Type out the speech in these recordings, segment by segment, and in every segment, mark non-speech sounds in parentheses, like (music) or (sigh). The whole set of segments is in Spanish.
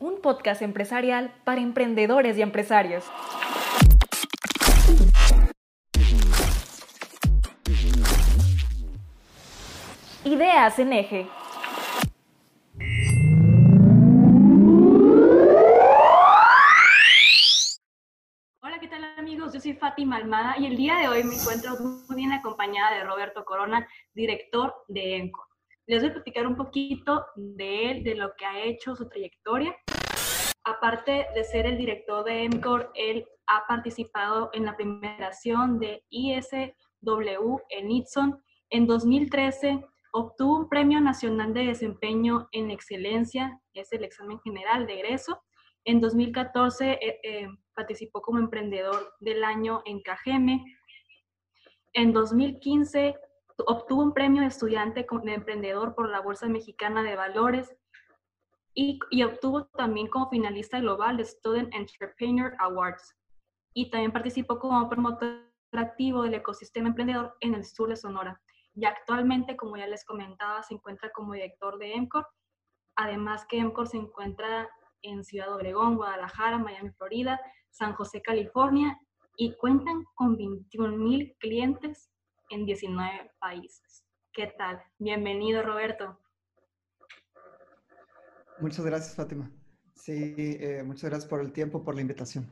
un podcast empresarial para emprendedores y empresarios. Ideas en eje. Hola, ¿qué tal amigos? Yo soy Fátima Almada y el día de hoy me encuentro muy bien acompañada de Roberto Corona, director de ENCO. Les voy a platicar un poquito de él, de lo que ha hecho, su trayectoria. Aparte de ser el director de ENCOR, él ha participado en la primeración de ISW en Itson. En 2013 obtuvo un Premio Nacional de Desempeño en Excelencia, es el examen general de egreso. En 2014 eh, eh, participó como emprendedor del año en Cajeme. En 2015 obtuvo un premio estudiante de emprendedor por la Bolsa Mexicana de Valores y, obtuvo también como finalista global de Student Entrepreneur Awards. Y también participó como promotor activo del ecosistema emprendedor en el sur de Sonora. Y actualmente, como ya les comentaba, se encuentra como director de EMCOR. Además que EMCOR se encuentra en Ciudad Obregón, Guadalajara, Miami, Florida, San José, California y cuentan con 21 mil clientes en 19 países. ¿Qué tal? Bienvenido, Roberto. Muchas gracias, Fátima. Sí, eh, muchas gracias por el tiempo, por la invitación.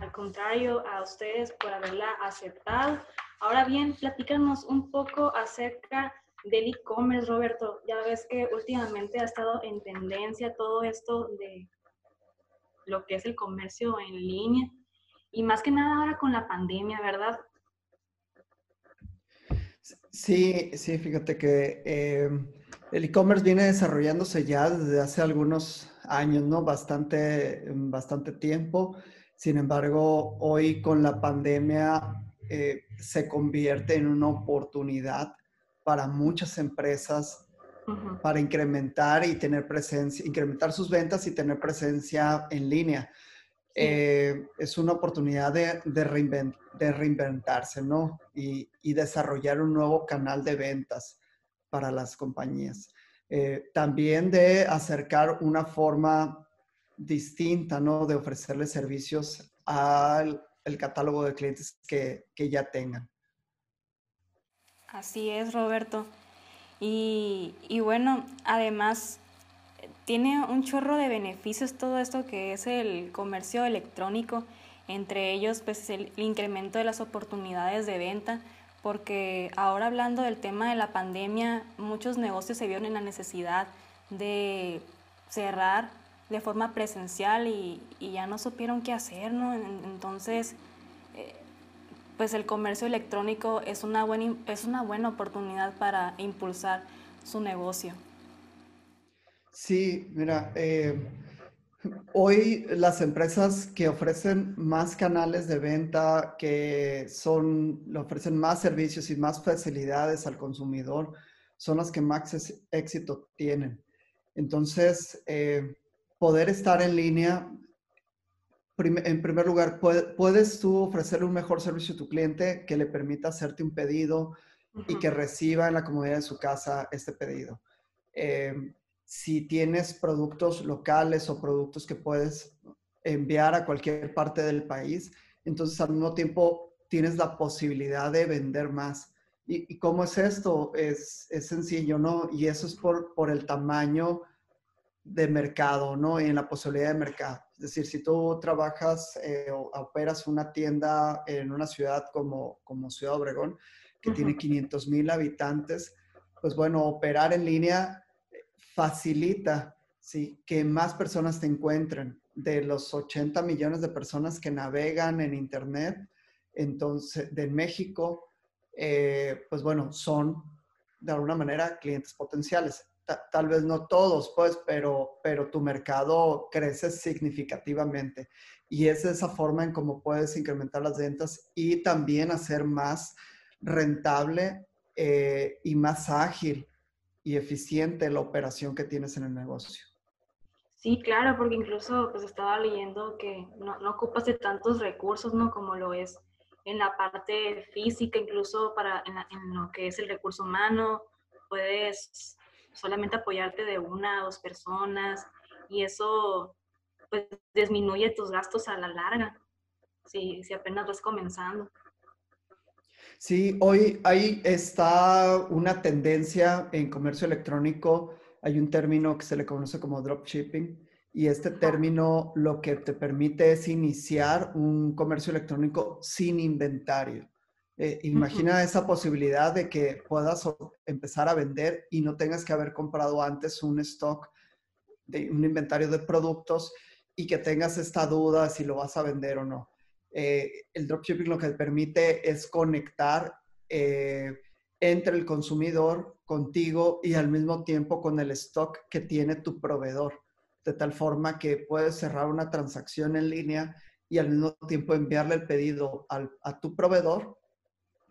Al contrario, a ustedes por haberla aceptado. Ahora bien, platícanos un poco acerca del e-commerce, Roberto. Ya ves que últimamente ha estado en tendencia todo esto de lo que es el comercio en línea y más que nada ahora con la pandemia, ¿verdad? Sí, sí, fíjate que eh, el e-commerce viene desarrollándose ya desde hace algunos años, ¿no? Bastante, bastante tiempo. Sin embargo, hoy con la pandemia eh, se convierte en una oportunidad para muchas empresas para incrementar y tener presencia, incrementar sus ventas y tener presencia en línea. Eh, es una oportunidad de, de, reinventarse, ¿no? Y, desarrollar un nuevo canal de ventas para las compañías. Eh, también de acercar una forma distinta, ¿no? De ofrecerle servicios al el catálogo de clientes que, que ya tengan. Así es, Roberto. Y, y bueno, además tiene un chorro de beneficios todo esto que es el comercio electrónico, entre ellos pues el incremento de las oportunidades de venta, porque ahora hablando del tema de la pandemia, muchos negocios se vieron en la necesidad de cerrar de forma presencial y, ya no supieron qué hacer, ¿no? Entonces, eh, pues el comercio electrónico es una, buena, es una buena oportunidad para impulsar su negocio. Sí, mira, eh, hoy las empresas que ofrecen más canales de venta, que son, le ofrecen más servicios y más facilidades al consumidor, son las que más éxito tienen. Entonces, eh, poder estar en línea en primer lugar, puedes tú ofrecerle un mejor servicio a tu cliente que le permita hacerte un pedido y que reciba en la comodidad de su casa este pedido. Em, si tienes productos locales o productos que puedes enviar a cualquier parte del país, entonces al mismo tiempo tienes la posibilidad de vender más. ¿Y, cómo es esto? Es, es, sencillo, ¿no? Y eso es por, por el tamaño de mercado, ¿no? Y en la posibilidad de mercado. Es decir, si tú trabajas eh, o operas una tienda en una ciudad como, como Ciudad Obregón, que tiene 500 mil habitantes, pues bueno, operar en línea facilita, ¿sí? Que más personas te encuentren. De los 80 millones de personas que navegan en Internet, entonces, de México, eh, pues bueno, son de alguna manera clientes potenciales tal vez no todos, pues, pero, pero tu mercado crece significativamente. Y es esa forma en cómo puedes incrementar las ventas y también hacer más rentable eh, y más ágil y eficiente la operación que tienes en el negocio. Sí, claro, porque incluso pues estaba leyendo que no, no ocupas de tantos recursos, ¿no? Como lo es en la parte física, incluso para en, en lo que es el recurso humano, puedes solamente apoyarte de una o dos personas y eso pues disminuye tus gastos a la larga, si, si apenas vas comenzando. Sí, hoy ahí está una tendencia en comercio electrónico, hay un término que se le conoce como dropshipping y este término lo que te permite es iniciar un comercio electrónico sin inventario. Eh, imagina esa posibilidad de que puedas empezar a vender y no tengas que haber comprado antes un stock, de un inventario de productos y que tengas esta duda si lo vas a vender o no. Eh, el dropshipping lo que permite es conectar eh, entre el consumidor contigo y al mismo tiempo con el stock que tiene tu proveedor, de tal forma que puedes cerrar una transacción en línea y al mismo tiempo enviarle el pedido a tu proveedor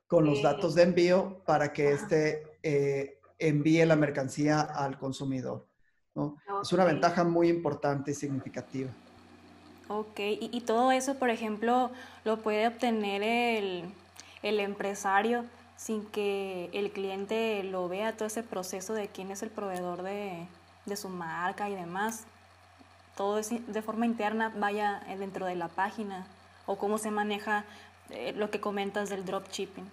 con los datos de envío para que éste eh, envíe la mercancía al consumidor. Es una ventaja muy importante y significativa. Ok, y, todo eso, por ejemplo, lo puede obtener el, empresario sin que el cliente lo vea, todo ese proceso de quién es el proveedor de, de su marca y demás. Todo es de forma interna, vaya dentro de la página, o cómo se maneja eh, lo que comentas del dropshipping.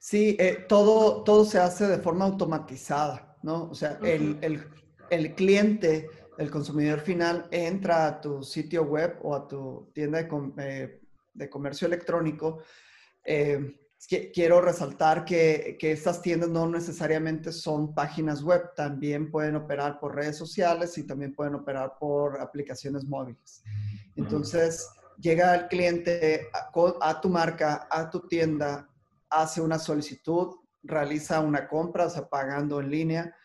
Sí, eh, todo, todo se hace de forma automatizada, ¿no? O sea, el, el, cliente, el consumidor final, entra a tu sitio web o a tu tienda de, eh, de comercio electrónico. Eh, quiero resaltar que, que, estas tiendas no necesariamente son páginas web, también pueden operar por redes sociales y también pueden operar por aplicaciones móviles. Entonces, llega el cliente a tu marca, a tu tienda, hace una solicitud, realiza una compra, o sea, pagando en línea,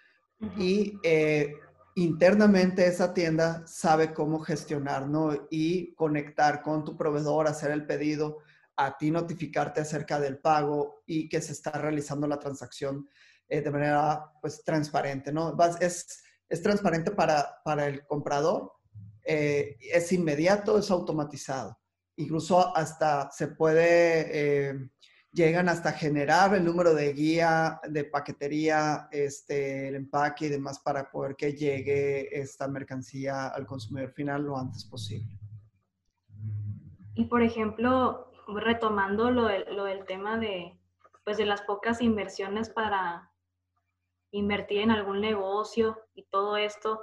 y eh, internamente esa tienda sabe cómo gestionar, ¿no? Y conectar con tu proveedor, hacer el pedido, a ti notificarte acerca del pago y que se está realizando la transacción eh, de manera, pues, transparente, ¿no? Es, es transparente para, para el comprador, eh, es inmediato, es automatizado. Incluso hasta se puede llegan hasta generar el número de guía, de paquetería, este, el empaque y demás para poder que llegue esta mercancía al consumidor final lo antes posible. Y por ejemplo, retomando lo, lo del tema de, pues de las pocas inversiones para invertir en algún negocio y todo esto,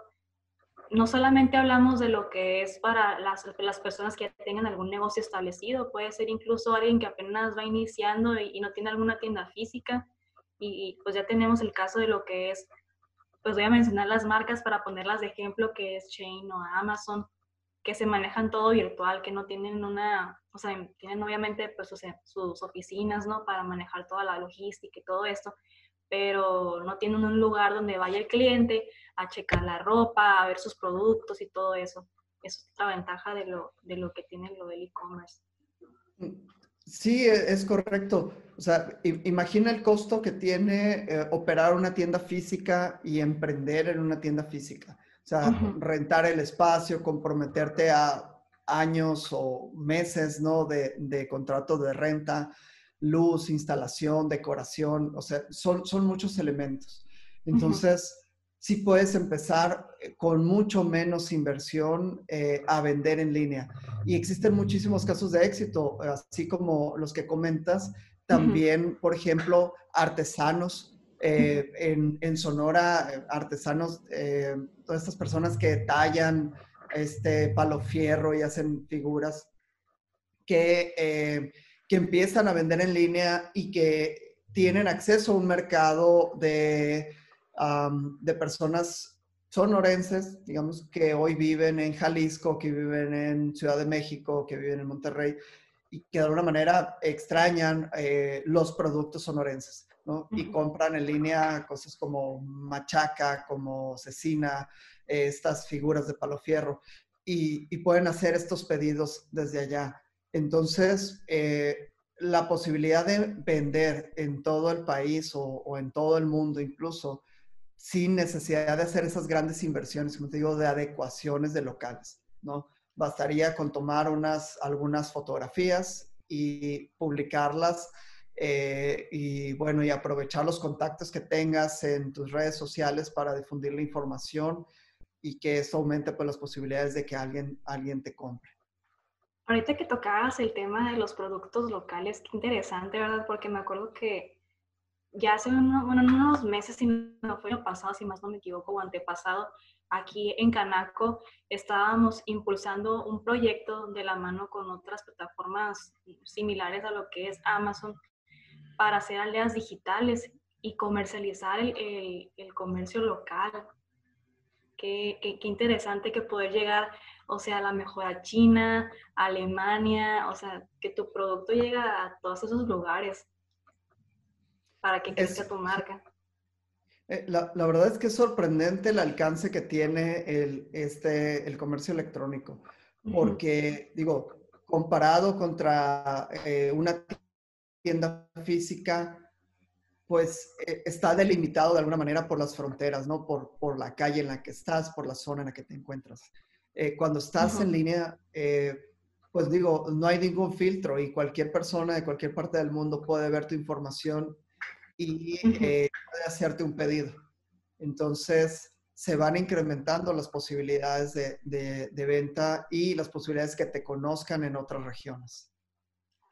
no solamente hablamos de lo que es para las, las, personas que tengan algún negocio establecido, puede ser incluso alguien que apenas va iniciando y, no tiene alguna tienda física. Y, pues ya tenemos el caso de lo que es, pues voy a mencionar las marcas para ponerlas de ejemplo, que es Chain o Amazon, que se manejan todo virtual, que no tienen una, o sea, tienen obviamente pues sus oficinas, ¿no? Para manejar toda la logística y todo esto, pero no tienen un lugar donde vaya el cliente a checar la ropa, a ver sus productos y todo eso. es otra ventaja de lo, de lo que tiene lo del e-commerce. Sí, e, es correcto. O sea, imagina el costo que tiene eh, operar una tienda física y emprender en una tienda física. O sea, rentar el espacio, comprometerte a años o meses, ¿no? De, de contrato de renta, luz, instalación, decoración, o sea, son, son muchos elementos. Entonces, sí puedes empezar eh, con mucho menos inversión eh, a vender en línea. Y existen muchísimos casos de éxito, así como los que comentas. También, por ejemplo, artesanos. Eh, en, en, Sonora, artesanos, todas estas personas que tallan este palo fierro y hacen figuras que que empiezan a vender en línea y que tienen acceso a un mercado de, de personas sonorenses, digamos, que hoy viven en Jalisco, que viven en Ciudad de México, que viven en Monterrey, y que de alguna manera extrañan eh, los productos sonorenses, ¿no? Y compran en línea cosas como machaca, como cecina, estas figuras de palo fierro, y, y pueden hacer estos pedidos desde allá. Entonces, eh, la posibilidad de vender en todo el país o, en todo el mundo incluso, sin necesidad de hacer esas grandes inversiones, como te digo, de adecuaciones de locales, ¿no? Bastaría con tomar unas, algunas fotografías y publicarlas eh, y bueno, y aprovechar los contactos que tengas en tus redes sociales para difundir la información y que eso aumente pues, las posibilidades de que alguien, alguien te compre. Ahorita que tocabas el tema de los productos locales, qué interesante, ¿verdad? Porque me acuerdo que ya hace unos, bueno, unos meses, si no fue el pasado, si más no me equivoco, o antepasado, aquí en Canaco estábamos impulsando un proyecto de la mano con otras plataformas similares a lo que es Amazon para hacer aldeas digitales y comercializar el, comercio local. Qué, interesante que poder llegar, o sea, a la mejor a China, a Alemania, o sea, que tu producto llegue a todos esos lugares para que crezca tu marca. Eh, la, la, verdad es que es sorprendente el alcance que tiene el, este, el comercio electrónico, porque, digo, comparado contra eh, una tienda física, pues eh, está delimitado de alguna manera por las fronteras, ¿no? Por, por, la calle en la que estás, por la zona en la que te encuentras. cuando estás en línea, pues digo, no hay ningún filtro y cualquier persona de cualquier parte del mundo puede ver tu información y eh, puede hacerte un pedido. Entonces, se van incrementando las posibilidades de, de, venta y las posibilidades que te conozcan en otras regiones.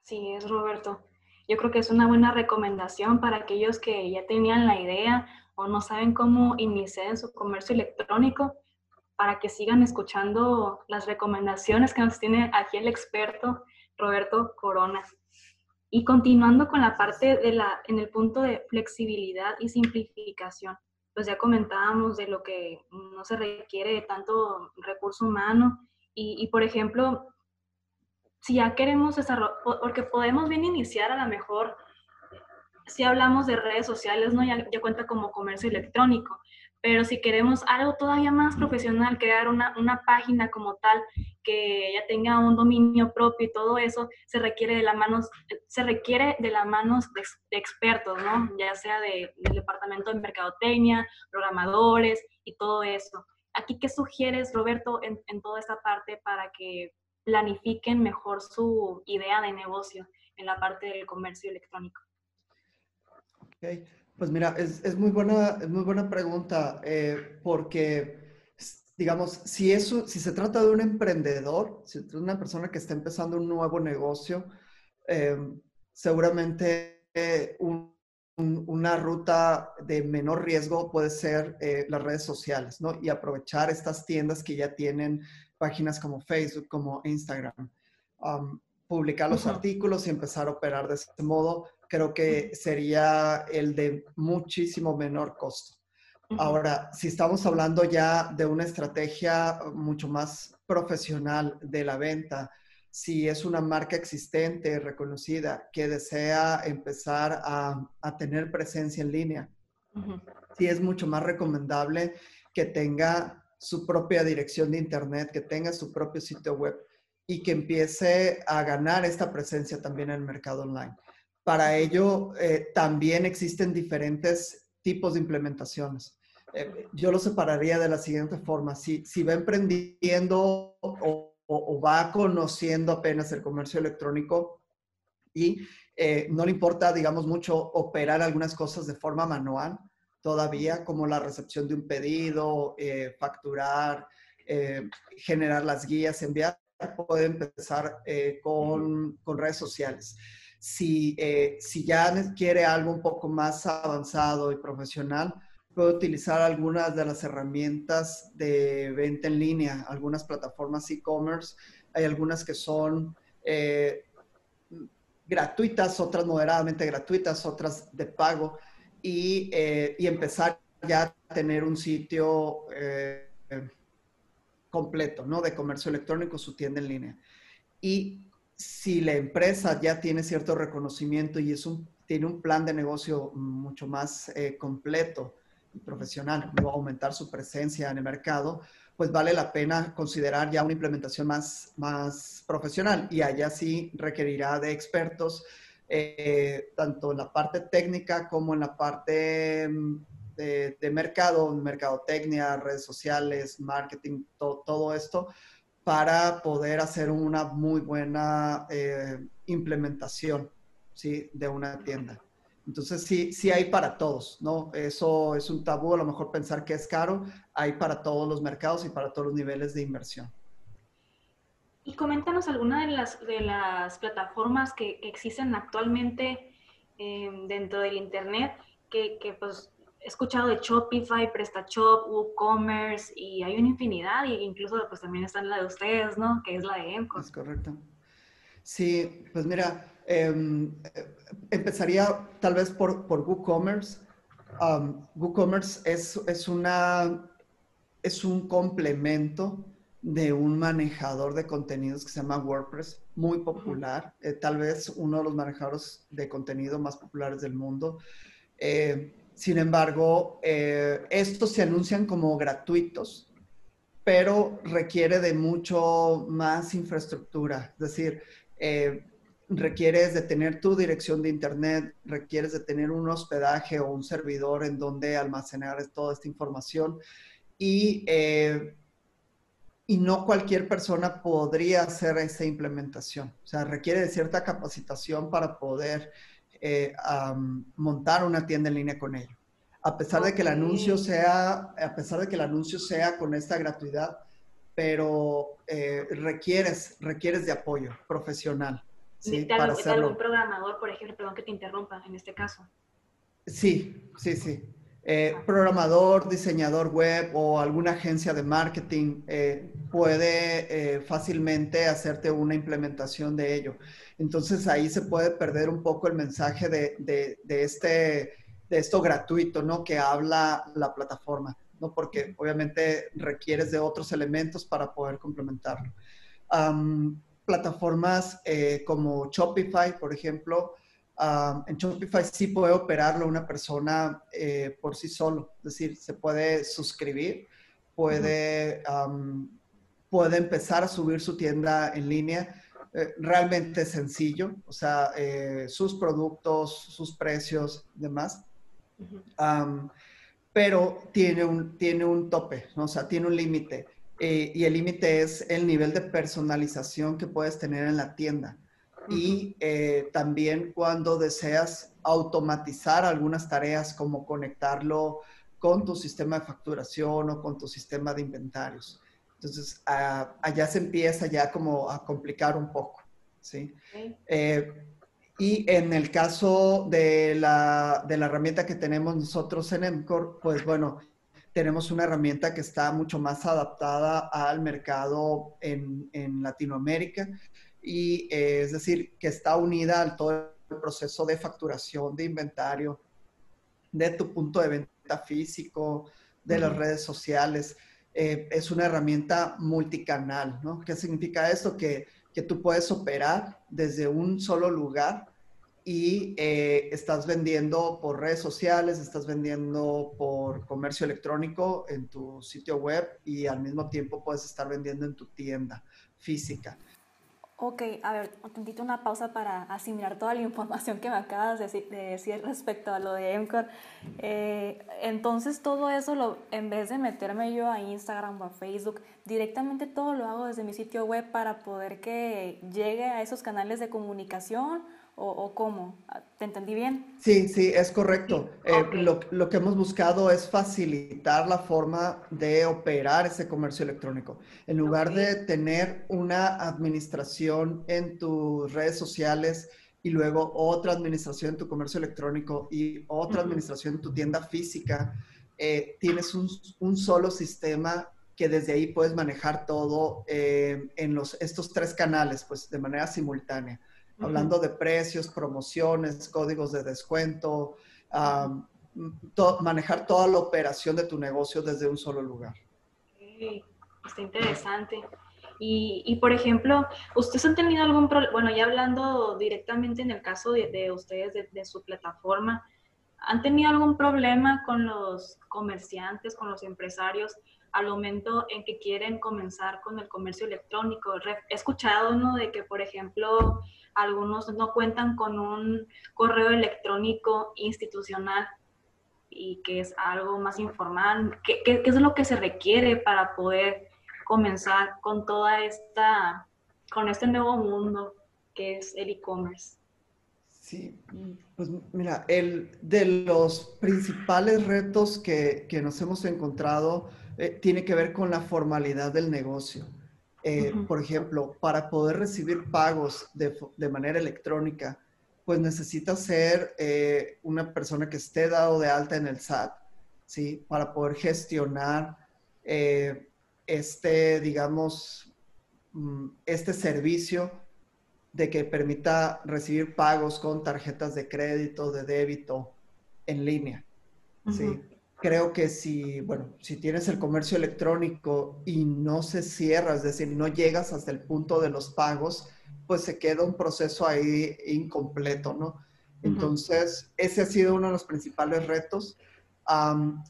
Sí, es Roberto. Yo creo que es una buena recomendación para aquellos que ya tenían la idea o no saben cómo iniciar en su comercio electrónico, para que sigan escuchando las recomendaciones que nos tiene aquí el experto Roberto Corona. Y continuando con la parte de la, en el punto de flexibilidad y simplificación, pues ya comentábamos de lo que no se requiere tanto recurso humano y, y por ejemplo, si ya queremos desarrollar, porque podemos bien iniciar a lo mejor, si hablamos de redes sociales, ¿no? Ya, ya cuenta como comercio electrónico, pero si queremos algo todavía más profesional, crear una, una, página como tal que ya tenga un dominio propio y todo eso, se requiere de, la manos, se requiere de las manos de, expertos, ¿no? Ya sea de, del departamento de mercadotecnia, programadores y todo eso. Aquí, ¿qué sugieres, Roberto, en, en toda esta parte para que planifiquen mejor su idea de negocio en la parte del comercio electrónico? Okay. Pues mira, es, es, muy, buena, es muy buena pregunta, eh, porque, digamos, si, eso, si se trata de un emprendedor, si es una persona que está empezando un nuevo negocio, eh, seguramente eh, un, una ruta de menor riesgo puede ser eh, las redes sociales, ¿no? Y aprovechar estas tiendas que ya tienen páginas como Facebook, como Instagram. Um, publicar los uh -huh. artículos y empezar a operar de ese modo creo que sería el de muchísimo menor costo. Ahora, si estamos hablando ya de una estrategia mucho más profesional de la venta, si es una marca existente, reconocida, que desea empezar a, a tener presencia en línea, uh -huh. sí es mucho más recomendable que tenga su propia dirección de Internet, que tenga su propio sitio web y que empiece a ganar esta presencia también en el mercado online. Para ello, eh, también existen diferentes tipos de implementaciones. Eh, yo lo separaría de la siguiente forma. Si, si va emprendiendo o, o, va conociendo apenas el comercio electrónico y eh, no le importa, digamos, mucho operar algunas cosas de forma manual todavía, como la recepción de un pedido, eh, facturar, eh, generar las guías, enviar, puede empezar con, con redes sociales. Si, eh, si ya quiere algo un poco más avanzado y profesional, puede utilizar algunas de las herramientas de venta en línea, algunas plataformas e-commerce. Hay algunas que son eh, gratuitas, otras moderadamente gratuitas, otras de pago, y, eh, y empezar ya a tener un sitio eh, completo, ¿no? De comercio electrónico, su tienda en línea. Y si la empresa ya tiene cierto reconocimiento y es un, tiene un plan de negocio mucho más eh, completo y profesional, va a aumentar su presencia en el mercado, pues vale la pena considerar ya una implementación más, más profesional y allá sí requerirá de expertos, eh, tanto en la parte técnica como en la parte mm, de, de mercado, mercadotecnia, redes sociales, marketing, to, todo esto, para poder hacer una muy buena eh, implementación ¿sí? de una tienda. Entonces sí, sí hay para todos, ¿no? Eso es un tabú, a lo mejor pensar que es caro, hay para todos los mercados y para todos los niveles de inversión. Y coméntanos alguna de las, de las plataformas que, existen actualmente em, dentro del Internet, que, que, pues he escuchado de Shopify, PrestaShop, WooCommerce y hay una infinidad, e incluso pues también está la de ustedes, ¿no? Que es la de Emco. Es correcto. Sí, pues mira, em, empezaría tal vez por, por WooCommerce. Um, WooCommerce es, es, una, es un complemento de un manejador de contenidos que se llama WordPress, muy popular, eh, tal vez uno de los manejadores de contenido más populares del mundo. Eh, sin embargo, eh, estos se anuncian como gratuitos, pero requiere de mucho más infraestructura. Es decir, requieres de tener tu dirección de internet, requieres de tener un hospedaje o un servidor en donde almacenar toda esta información y y no cualquier persona podría hacer esa implementación. O sea, requiere de cierta capacitación para poder eh, montar una tienda en línea con ello. A pesar de que el anuncio sea, a pesar de que el anuncio sea con esta gratuidad, pero eh, requieres, requieres de apoyo profesional. ¿sí? para hacerlo. algún programador, por ejemplo, perdón que te interrumpa en este caso. Sí, sí, sí. Eh, programador, diseñador web o alguna agencia de marketing eh, puede eh, fácilmente hacerte una implementación de ello. Entonces ahí se puede perder un poco el mensaje de, este, de esto gratuito, ¿no? Que habla la plataforma, ¿no? Porque obviamente requieres de otros elementos para poder complementarlo. plataformas como Shopify, por ejemplo, en Shopify sí puede operarlo una persona eh, por sí solo, es decir, se puede suscribir, puede, puede empezar a subir su tienda en línea. Eh, realmente sencillo, o sea, eh, sus productos, sus precios, demás. pero tiene un, tiene un tope, ¿no? o sea, tiene un límite. y el límite es el nivel de personalización que puedes tener en la tienda y eh, también cuando deseas automatizar algunas tareas como conectarlo con tu sistema de facturación o con tu sistema de inventarios. Entonces, allá se empieza ya como a complicar un poco, ¿sí? Eh, y en el caso de la, de la, herramienta que tenemos nosotros en EMCOR, pues bueno, tenemos una herramienta que está mucho más adaptada al mercado en, en Latinoamérica y eh, es decir, que está unida al todo el proceso de facturación, de inventario, de tu punto de venta físico, de las redes sociales. Eh, es una herramienta multicanal, ¿no? ¿Qué significa esto? Que, que tú puedes operar desde un solo lugar y eh, estás vendiendo por redes sociales, estás vendiendo por comercio electrónico en tu sitio web y al mismo tiempo puedes estar vendiendo en tu tienda física. Ok, a ver, un tantito una pausa para asimilar toda la información que me acabas de decir, respecto a lo de Emcor. Eh, entonces todo eso, lo, en vez de meterme yo a Instagram o a Facebook, directamente todo lo hago desde mi sitio web para poder que llegue a esos canales de comunicación o, cómo? ¿Te entendí bien? Sí, sí, es correcto. Eh, lo, lo, que hemos buscado es facilitar la forma de operar ese comercio electrónico. En lugar de tener una administración en tus redes sociales y luego otra administración en tu comercio electrónico y otra administración en tu tienda física, eh, tienes un, un, solo sistema que desde ahí puedes manejar todo eh, en los, estos tres canales, pues de manera simultánea hablando de precios, promociones, códigos de descuento, manejar toda la operación de tu negocio desde un solo lugar. está interesante. Y, por ejemplo, ¿ustedes han tenido algún problema? Bueno, ya hablando directamente en el caso de, ustedes, de, de, su plataforma, ¿han tenido algún problema con los comerciantes, con los empresarios al momento en que quieren comenzar con el comercio electrónico? He escuchado, ¿no? De que, por ejemplo, algunos no cuentan con un correo electrónico institucional y que es algo más informal. ¿Qué, qué, es lo que se requiere para poder comenzar con toda esta, con este nuevo mundo que es el e-commerce? Sí, pues mira, el de los principales retos que, que nos hemos encontrado eh, tiene que ver con la formalidad del negocio. Eh, por ejemplo, para poder recibir pagos de, de manera electrónica, pues necesita ser eh, una persona que esté dado de alta en el SAT, ¿sí? Para poder gestionar este, digamos, mm, este servicio de que permita recibir pagos con tarjetas de crédito, de débito en línea. ¿sí? Creo que si, bueno, si tienes el comercio electrónico y no se cierra, es decir, no llegas hasta el punto de los pagos, pues se queda un proceso ahí incompleto, ¿no? Entonces, ese ha sido uno de los principales retos.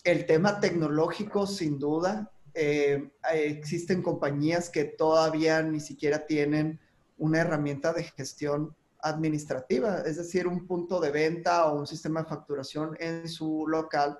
el tema tecnológico, sin duda, eh, existen compañías que todavía ni siquiera tienen una herramienta de gestión administrativa, es decir, un punto de venta o un sistema de facturación en su local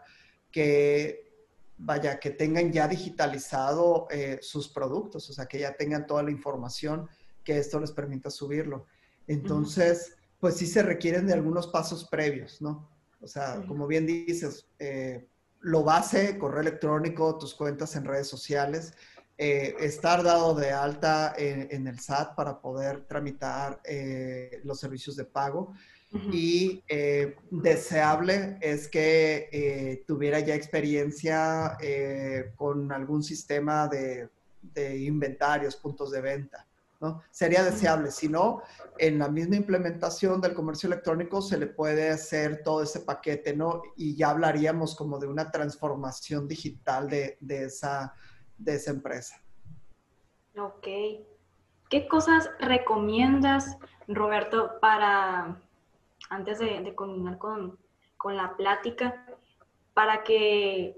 que vaya, que tengan ya digitalizado eh, sus productos, o sea, que ya tengan toda la información que esto les permita subirlo. Entonces, pues sí se requieren de algunos pasos previos, ¿no? O sea, como bien dices, eh, lo base, correo electrónico, tus cuentas en redes sociales, eh, estar dado de alta en, el SAT para poder tramitar eh, los servicios de pago. Y eh, deseable es que tuviera ya experiencia con algún sistema de, inventarios, puntos de venta. ¿no? Sería deseable. Si no, en la misma implementación del comercio electrónico se le puede hacer todo ese paquete, ¿no? Y ya hablaríamos como de una transformación digital de, de esa de esa empresa. Ok. ¿Qué cosas recomiendas, Roberto, para, antes de, de culminar con, la plática, para que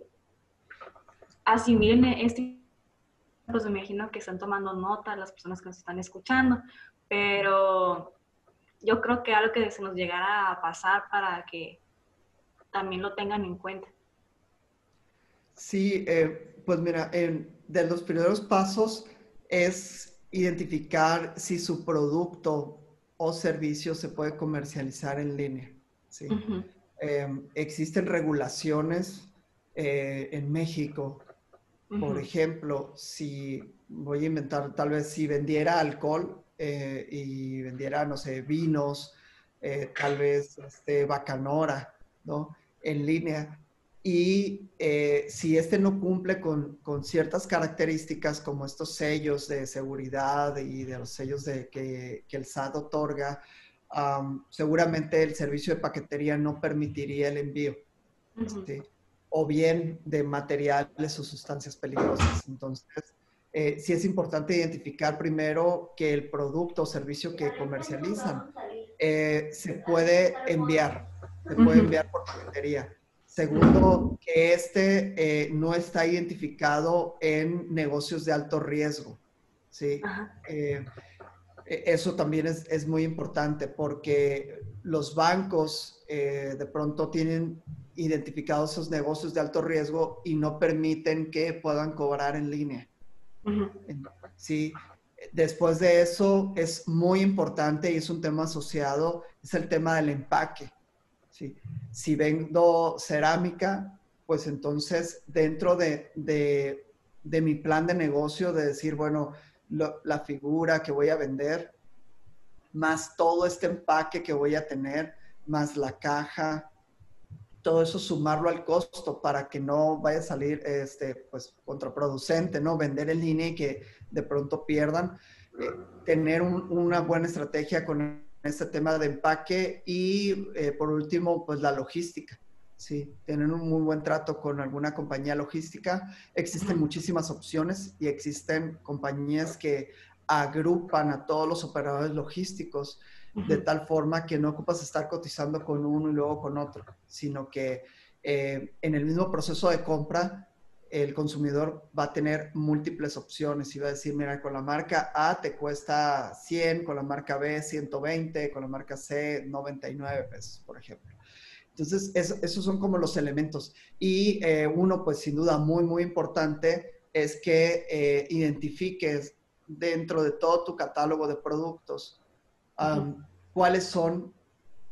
asimilen este, pues me imagino que están tomando nota las personas que nos están escuchando, pero yo creo que algo que se nos llegará a pasar para que también lo tengan en cuenta. Sí, eh, pues mira, de los primeros pasos es identificar si su producto o servicio se puede comercializar en línea. ¿sí? Em, existen regulaciones eh, en México. Por ejemplo, si voy a inventar, tal vez si vendiera alcohol eh, y vendiera, no sé, vinos, tal vez este, bacanora, ¿no? En línea, y eh, si este no cumple con, con, ciertas características como estos sellos de seguridad y de los sellos de, que, que el SAT otorga, seguramente el servicio de paquetería no permitiría el envío. Este, o bien de materiales o sustancias peligrosas. Entonces, eh, sí es importante identificar primero que el producto o servicio que comercializan eh, se puede enviar, se puede enviar por paquetería. Segundo, que este eh, no está identificado en negocios de alto riesgo. ¿sí? Eh, e, eso también es, es, muy importante porque los bancos eh, de pronto tienen identificados esos negocios de alto riesgo y no permiten que puedan cobrar en línea. Sí, después de eso es muy importante y es un tema asociado, es el tema del empaque. ¿Sí? Si vendo cerámica, pues entonces dentro de, mi plan de negocio, de decir, bueno, la figura que voy a vender, más todo este empaque que voy a tener, más la caja, todo eso sumarlo al costo para que no vaya a salir este, pues, contraproducente, ¿no? Vender en línea y que de pronto pierdan. Eh, tener una buena estrategia con este tema de empaque y eh, por último, pues la logística. Sí, tienen un muy buen trato con alguna compañía logística. Existen muchísimas opciones y existen compañías que agrupan a todos los operadores logísticos de tal forma que no ocupas estar cotizando con uno y luego con otro, sino que eh, en el mismo proceso de compra el consumidor va a tener múltiples opciones y va a decir, mira, con la marca A te cuesta 100, con la marca B 120, con la marca C 99 pesos, por ejemplo. Entonces, esos son como los elementos. Y eh, uno, pues sin duda, muy, muy importante es que eh, identifiques dentro de todo tu catálogo de productos cuáles son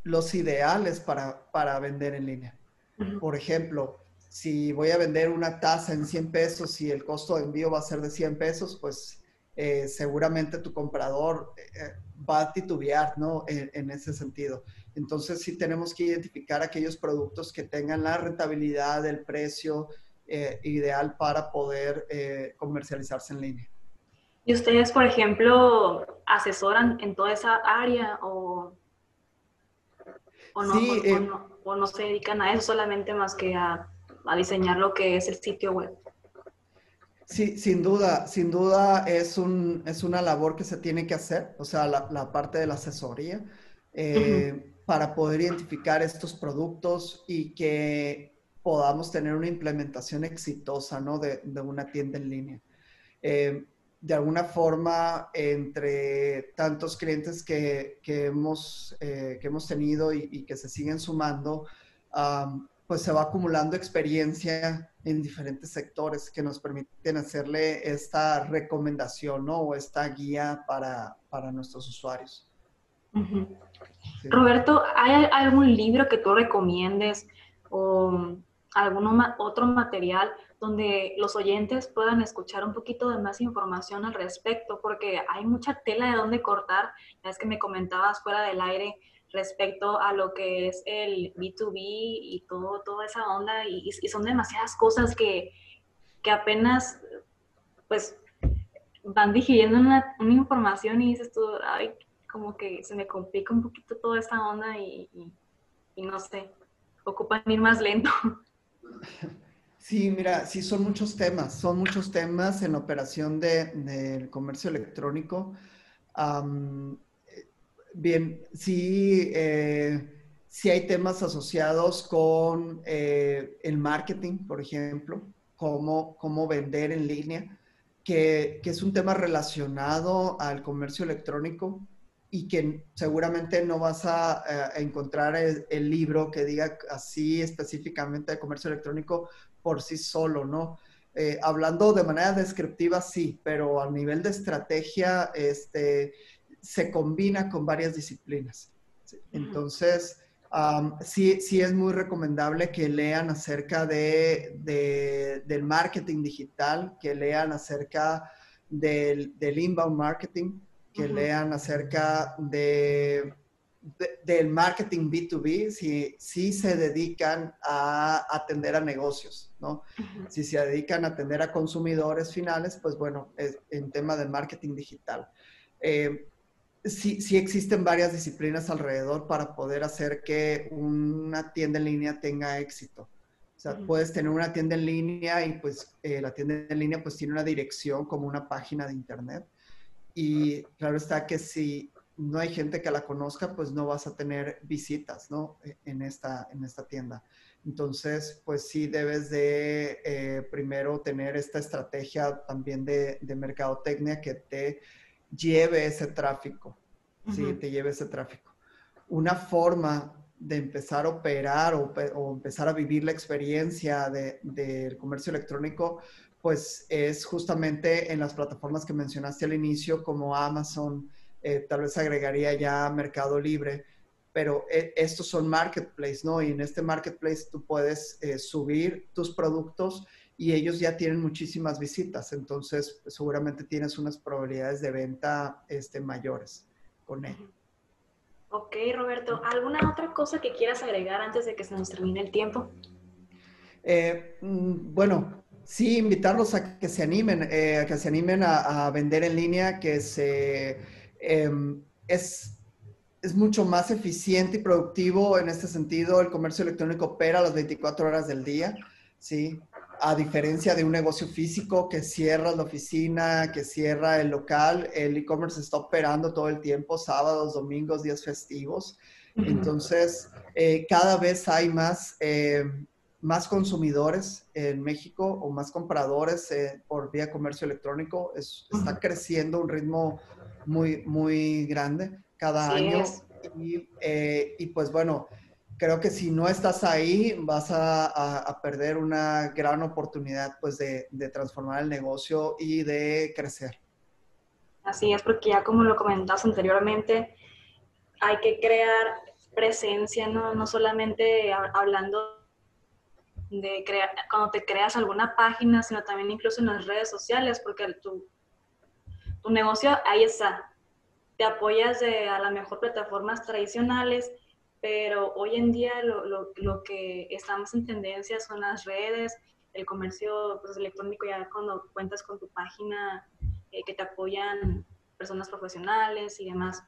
los ideales para, para vender en línea. Por ejemplo, si voy a vender una taza en 100 pesos y el costo de envío va a ser de 100 pesos, pues eh, seguramente tu comprador eh, va a titubear, ¿no? En, ese sentido. Entonces sí tenemos que identificar aquellos productos que tengan la rentabilidad, el precio eh, ideal para poder comercializarse en línea. ¿Y ustedes, por ejemplo, asesoran en toda esa área o, no, o no se dedican a eso solamente más que a a diseñar lo que es el sitio web. Sí, sin duda, sin duda es, un, es una labor que se tiene que hacer, o sea, la, parte de la asesoría, eh, para poder identificar estos productos y que podamos tener una implementación exitosa, ¿no? De, una tienda en línea. Eh, de alguna forma, entre tantos clientes que, hemos, eh, que hemos tenido y, que se siguen sumando, pues se va acumulando experiencia en diferentes sectores que nos permiten hacerle esta recomendación ¿no? o esta guía para, para nuestros usuarios. Roberto, ¿hay algún libro que tú recomiendes o algún otro material donde los oyentes puedan escuchar un poquito de más información al respecto? Porque hay mucha tela de dónde cortar. Ya es que me comentabas fuera del aire respecto a lo que es el B2B y todo, toda esa onda y, son demasiadas cosas que, que, apenas pues van digiriendo una, una, información y dices tú, ay, como que se me complica un poquito toda esta onda y, y no sé, ocupan ir más lento. (laughs) Sí, mira, sí son muchos temas, son muchos temas en operación del de, comercio electrónico. Bien, sí, eh, sí hay temas asociados con eh, el marketing, por ejemplo, cómo, cómo vender en línea, que, que, es un tema relacionado al comercio electrónico y que seguramente no vas a, encontrar el, libro que diga así específicamente de comercio electrónico por sí solo, ¿no? Eh, hablando de manera descriptiva, sí, pero a nivel de estrategia, este, se combina con varias disciplinas. Entonces, sí, sí es muy recomendable que lean acerca de, del marketing digital, que lean acerca del, inbound marketing, que lean acerca de, del marketing B2B, si, si se dedican a atender a negocios, ¿no? Si se dedican a atender a consumidores finales, pues bueno, es en tema del marketing digital. Eh, sí, sí existen varias disciplinas alrededor para poder hacer que una tienda en línea tenga éxito. O sea, puedes tener una tienda en línea y pues eh, la tienda en línea pues tiene una dirección como una página de internet. Y claro está que si no hay gente que la conozca, pues no vas a tener visitas, ¿no? E, en esta, en esta tienda. Entonces, pues sí debes de eh, primero tener esta estrategia también de, de mercadotecnia que te lleve ese tráfico, ¿sí? Te lleve ese tráfico. Una forma de empezar a operar o, empezar a vivir la experiencia del comercio electrónico, pues es justamente en las plataformas que mencionaste al inicio, como Amazon, eh, tal vez agregaría ya Mercado Libre, pero eh, estos son marketplace, ¿no? Y en este marketplace tú puedes eh, subir tus productos y ellos ya tienen muchísimas visitas, entonces pues, seguramente tienes unas probabilidades de venta este, mayores con él. Ok, Roberto, ¿alguna otra cosa que quieras agregar antes de que se nos termine el tiempo? Eh, mm, bueno, sí, invitarlos a que se animen, eh, a que se animen a, vender en línea, que se, em, es, es mucho más eficiente y productivo en este sentido. El comercio electrónico opera las 24 horas del día, ¿sí? A diferencia de un negocio físico que cierra la oficina, que cierra el local, el e-commerce está operando todo el tiempo, sábados, domingos, días festivos. Entonces, eh, cada vez hay más, eh, más consumidores en México o más compradores eh, por vía comercio electrónico. está creciendo a un ritmo muy, muy grande cada año. Y, y pues bueno, creo que si no estás ahí, vas a, perder una gran oportunidad pues de, transformar el negocio y de crecer. Así es, porque ya como lo comentabas anteriormente, hay que crear presencia, no, no solamente hablando de crear, cuando te creas alguna página, sino también incluso en las redes sociales, porque tu, tu negocio ahí está. Te apoyas de a lo mejor plataformas tradicionales, pero hoy en día lo, lo, lo que estamos en tendencia son las redes, el comercio pues, electrónico, ya cuando cuentas con tu página eh, que te apoyan personas profesionales y demás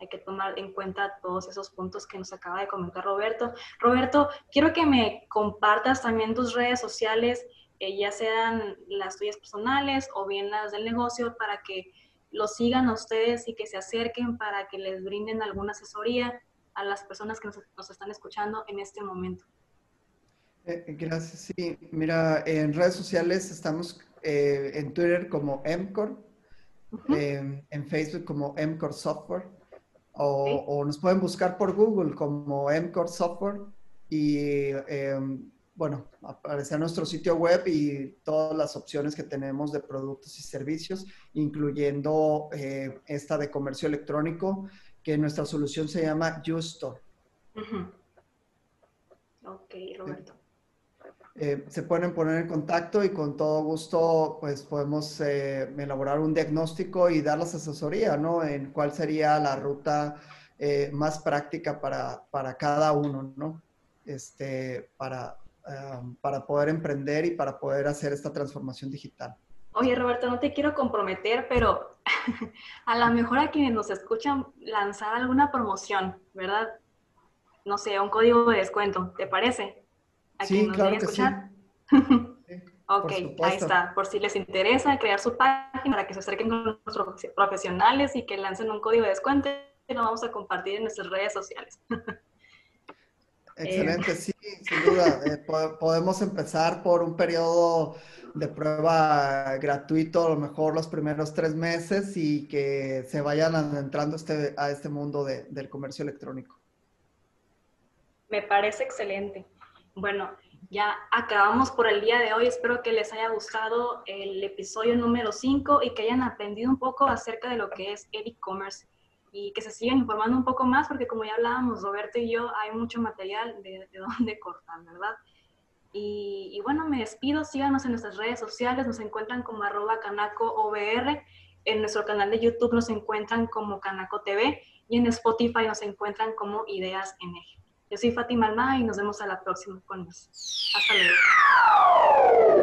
hay que tomar en cuenta todos esos puntos que nos acaba de comentar Roberto. Roberto, quiero que me compartas también tus redes sociales, eh, ya sean las tuyas personales o bien las del negocio, para que los sigan a ustedes y que se acerquen para que les brinden alguna asesoría a las personas que nos, están escuchando en este momento. Eh, gracias, sí. Mira, en redes sociales estamos eh, en Twitter como MCOR, en Facebook como MCOR Software o, nos pueden buscar por Google como MCore Software y bueno, aparecerá nuestro sitio web y todas las opciones que tenemos de productos y servicios, incluyendo eh, esta de comercio electrónico, que nuestra solución se llama Justo. Ok, Roberto. Eh, se pueden poner en contacto y con todo gusto pues podemos eh, elaborar un diagnóstico y darles asesoría, ¿no? En cuál sería la ruta eh, más práctica para, para, cada uno, ¿no? Este, para, para poder emprender y para poder hacer esta transformación digital. Oye, Roberto, no te quiero comprometer, pero (laughs) a lo mejor a quienes nos escuchan lanzar alguna promoción, ¿verdad? No sé, un código de descuento, ¿te parece? sí, claro que sí. (laughs) ok, ahí está. Por si les interesa crear su página para que se acerquen con nuestros profesionales y que lancen un código de descuento, lo vamos a compartir en nuestras redes sociales. (laughs) Excelente, sí, sin duda. Eh, podemos empezar por un periodo de prueba gratuito, a lo mejor los primeros tres meses y que se vayan adentrando este, a este mundo del comercio electrónico. Me parece excelente. Bueno, ya acabamos por el día de hoy. Espero que les haya gustado el episodio número 5 y que hayan aprendido un poco acerca de lo que es el e-commerce y que se sigan informando un poco más porque como ya hablábamos Roberto y yo, hay mucho material de, de dónde cortar, ¿verdad? Y, bueno, me despido, síganos en nuestras redes sociales, nos encuentran como arroba canaco en nuestro canal de YouTube nos encuentran como Canaco TV y en Spotify nos encuentran como Ideas en Eje. Yo soy Fátima Almada y nos vemos a la próxima con más. Hasta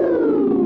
luego.